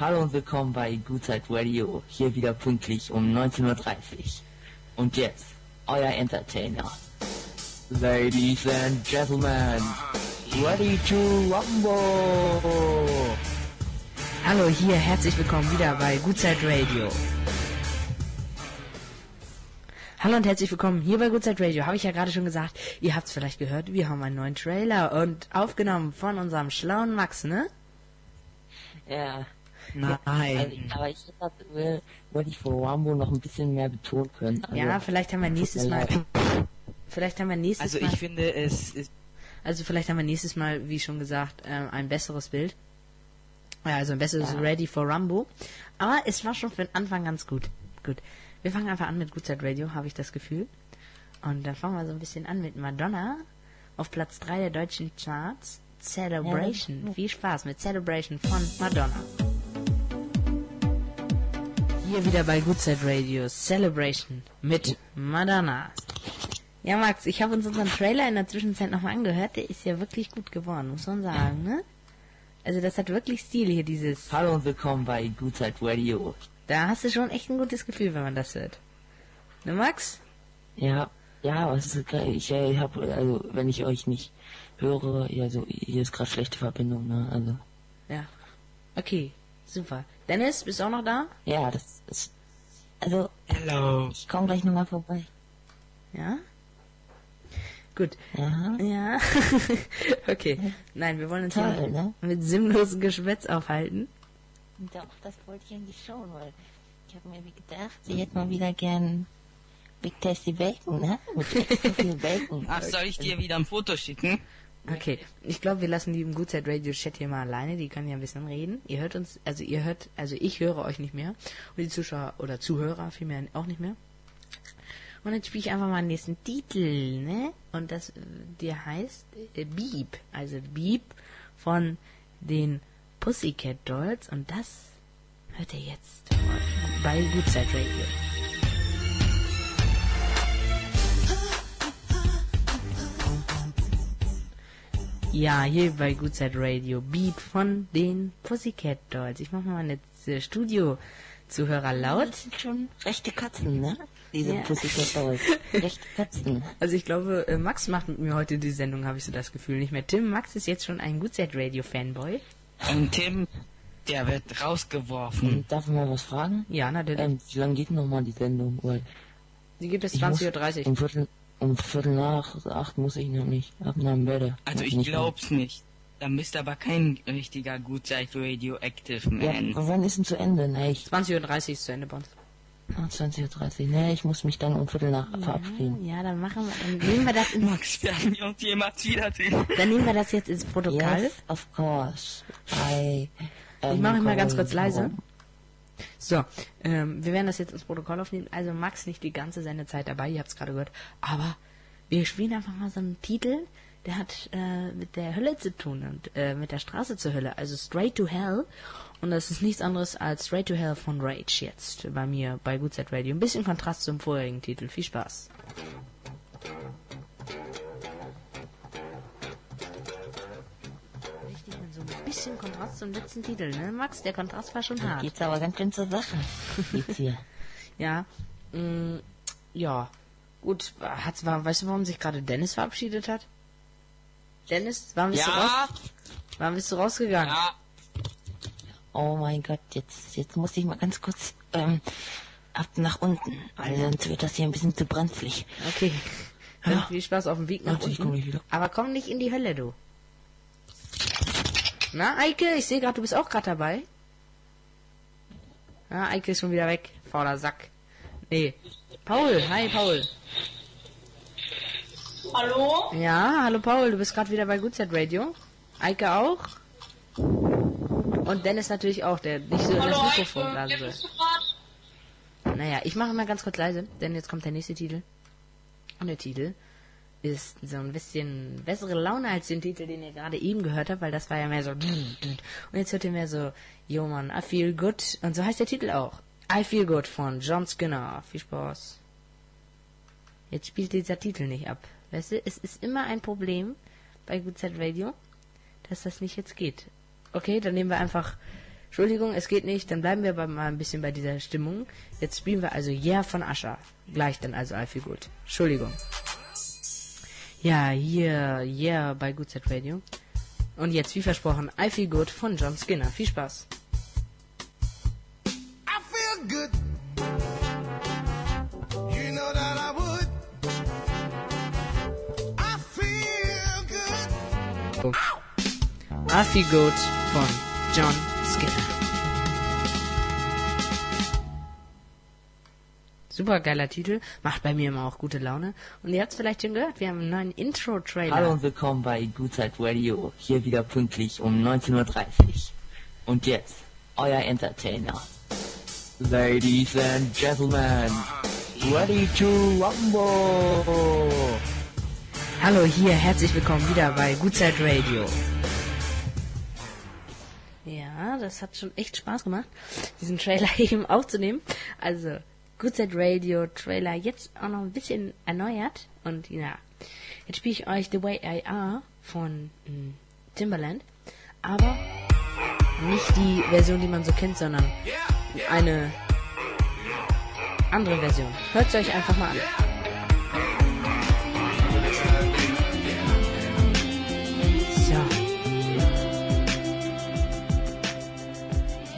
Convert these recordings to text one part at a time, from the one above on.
Hallo und willkommen bei Gutzeit Radio, hier wieder pünktlich um 19.30 Uhr. Und jetzt, euer Entertainer. Ladies and Gentlemen, ready to rumble! Hallo, hier, herzlich willkommen wieder bei Gutzeit Radio. Hallo und herzlich willkommen hier bei Gutzeit Radio. Habe ich ja gerade schon gesagt, ihr habt es vielleicht gehört, wir haben einen neuen Trailer und aufgenommen von unserem schlauen Max, ne? Ja. Nein. Also, aber ich hätte, wollte ich vor Rambo noch ein bisschen mehr betonen können. Also, ja, vielleicht haben wir nächstes Mal, vielleicht haben wir nächstes Also Mal, ich finde es ist also vielleicht haben wir nächstes Mal, wie schon gesagt, ähm, ein besseres Bild. Ja, also ein besseres Ja. Ready for Rambo. Aber es war schon für den Anfang ganz gut. Gut. Wir fangen einfach an mit Gutzeit Radio, habe ich das Gefühl. Und dann fangen wir so ein bisschen an mit Madonna auf Platz 3 der deutschen Charts. Celebration. Ja. Viel Spaß mit Celebration von Madonna. Hier wieder bei Gutzeit Radio. Celebration mit Madonna. Ja, Max, ich habe uns unseren Trailer in der Zwischenzeit nochmal angehört. Der ist ja wirklich gut geworden, muss man sagen, ne? Also das hat wirklich Stil hier, dieses... Hallo und willkommen bei Gutzeit Radio. Da hast du schon echt ein gutes Gefühl, wenn man das hört. Ne, Max? Ja, ja, was ist geil. Ich äh, habe, also wenn ich euch nicht höre, ja, so hier ist gerade schlechte Verbindung, ne? Also Ja. Okay, super. Dennis, bist du auch noch da? ja, das ist, also Hello. ich komme gleich nochmal vorbei. Ja? Gut. Ja, Ja. okay. Nein, wir wollen uns Toll, hier ne? mit sinnlosem Geschwätz aufhalten. Doch, das wollte ich eigentlich schon, weil ich habe mir wie gedacht, sie hätte mal wieder gern Big Tasty Bacon, ne? Mit extra viel Bacon. Ach, soll ich dir wieder ein Foto schicken? Okay, ich glaube, wir lassen die im Gutzeit Radio Chat hier mal alleine. Die können ja ein bisschen reden. Ihr hört uns, also ihr hört, also ich höre euch nicht mehr und die Zuschauer oder Zuhörer vielmehr auch nicht mehr. Und jetzt spiele ich einfach mal den nächsten Titel, ne? Und das, der heißt äh, Beep, also Beep von den Pussycat Dolls und das hört ihr jetzt bei Gutzeit Radio. Ja, hier bei Goodside Radio. Beat von den Pussycat Dolls. Ich mach mal meine äh, Studio-Zuhörer laut. Das sind schon rechte Katzen, ne? Diese Ja. Pussycat Dolls. Rechte Katzen. Also ich glaube, äh, Max macht mit mir heute die Sendung, habe ich so das Gefühl. Nicht mehr Tim. Max ist jetzt schon ein Goodside Radio Fanboy. Und Tim, der wird rausgeworfen. Und darf ich mal was fragen? Ja, natürlich. Ähm, wie lange geht noch mal die Sendung? Weil Die gibt es ich muss 20.30 Uhr. Um Viertel, um Viertel nach acht muss ich nämlich ab nach dem Bett. Also ich Nicht glaub's nicht. Da bist aber kein richtiger Gutzeit Radioactive mehr. Man. Ja, wann ist denn zu Ende? Ne, ich 20.30 Uhr ist zu Ende bei uns. Ah, 20.30 Uhr. Ne, ich muss mich dann um Viertel nach verabschieden. Ja, dann machen wir, dann nehmen wir das ins, Max, werden wir uns jemals wiedersehen? dann nehmen wir das jetzt ins Protokoll. Yes, of course. I Ich mache ihn mal ganz kurz leise. So, ähm, wir werden das jetzt ins Protokoll aufnehmen. Also Max nicht die ganze Sendezeit dabei, ihr habt es gerade gehört. Aber wir spielen einfach mal so einen Titel, der hat äh, mit der Hölle zu tun und äh, mit der Straße zur Hölle. Also Straight to Hell. Und das ist nichts anderes als Straight to Hell von Rage jetzt bei mir bei Set Radio. Ein bisschen Kontrast zum vorherigen Titel. Viel Spaß. Bisschen Kontrast zum letzten Titel, ne Max? Der Kontrast war schon hart. Geht's aber ganz schön zur Sache. Geht's hier. Ja, mh, ja. Gut, hat's, war, weißt du, warum sich gerade Dennis verabschiedet hat? Dennis, warum bist, du, raus, Ja, warum bist du rausgegangen? ja. Oh mein Gott, jetzt, jetzt muss ich mal ganz kurz ähm, ab nach unten, weil sonst wird das hier ein bisschen zu brenzlig. Okay. Dann Ja. viel Spaß auf dem Weg nach Warte, ich unten. komm gleich wieder. Aber komm nicht in die Hölle, du. Na, Eike, ich sehe gerade, du bist auch gerade dabei. Ja, Eike ist schon wieder weg. Fauler Sack. Nee. Paul, hi Paul. Hallo? Ja, hallo Paul, du bist gerade wieder bei Good Radio. Eike auch. Und Dennis natürlich auch, der nicht so in das Hallo, Mikrofon Eike. blasen grad? Naja, ich mache mal ganz kurz leise, denn jetzt kommt der nächste Titel. Und der Titel ist so ein bisschen bessere Laune als den Titel, den ihr gerade eben gehört habt, weil das war ja mehr so. Und jetzt hört ihr mehr so, yo man, I feel good. Und so heißt der Titel auch. I feel good von John Skinner. Viel Spaß. Jetzt spielt dieser Titel nicht ab. Weißt du, es ist immer ein Problem bei Good Set Radio, dass das nicht jetzt geht. Okay, dann nehmen wir einfach Entschuldigung, es geht nicht, dann bleiben wir aber mal ein bisschen bei dieser Stimmung. Jetzt spielen wir also Yeah von Ascher. Gleich dann also I Feel Good. Entschuldigung. Ja, hier Yeah bei Good Set Radio. Und jetzt, wie versprochen, I Feel Good von John Skinner. Viel Spaß. I feel good. You know that I would. I feel good. I Feel Good von John Skinner. Super geiler Titel, macht bei mir immer auch gute Laune. Und ihr habt es vielleicht schon gehört, wir haben einen neuen Intro-Trailer. Hallo und willkommen bei Gutzeit Radio, hier wieder pünktlich um 19.30 Uhr. Und jetzt, euer Entertainer. Ladies and Gentlemen, ready to rumble! Hallo hier, herzlich willkommen wieder bei Gutzeit Radio. Ja, das hat schon echt Spaß gemacht, diesen Trailer eben aufzunehmen. Also, Gutzeit Radio Trailer jetzt auch noch ein bisschen erneuert. Und ja, jetzt spiele ich euch The Way I Are von mm, Timberland. Aber nicht die Version, die man so kennt, sondern eine andere Version. Hört es euch einfach mal an. So.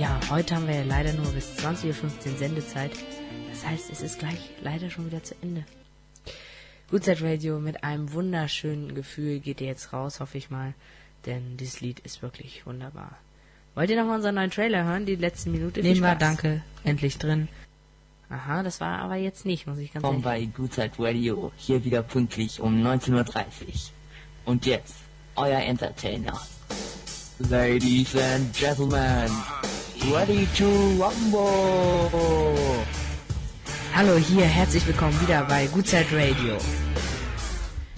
Ja, heute haben wir leider nur bis 20.15 Uhr Sendezeit. Das heißt, es ist gleich leider schon wieder zu Ende. Gutzeit Radio mit einem wunderschönen Gefühl geht ihr jetzt raus, hoffe ich mal. Denn dieses Lied ist wirklich wunderbar. Wollt ihr noch mal unseren neuen Trailer hören? Die letzte Minute? Nehmen wir, danke. Endlich drin. Aha, das war aber jetzt nicht, muss ich ganz ehrlich bei Gutzeit Radio, hier wieder pünktlich um 19.30 Uhr. Und jetzt, euer Entertainer. Ladies and Gentlemen, ready to rumble! Hallo hier, herzlich willkommen wieder bei Gutzeit Radio.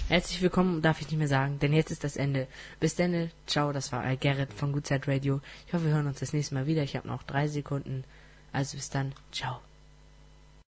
Herzlich willkommen darf ich nicht mehr sagen, denn jetzt ist das Ende. Bis dann, ciao, das war Al Gerrit von Gutzeit Radio. Ich hoffe, wir hören uns das nächste Mal wieder. Ich habe noch drei Sekunden. Also bis dann, ciao.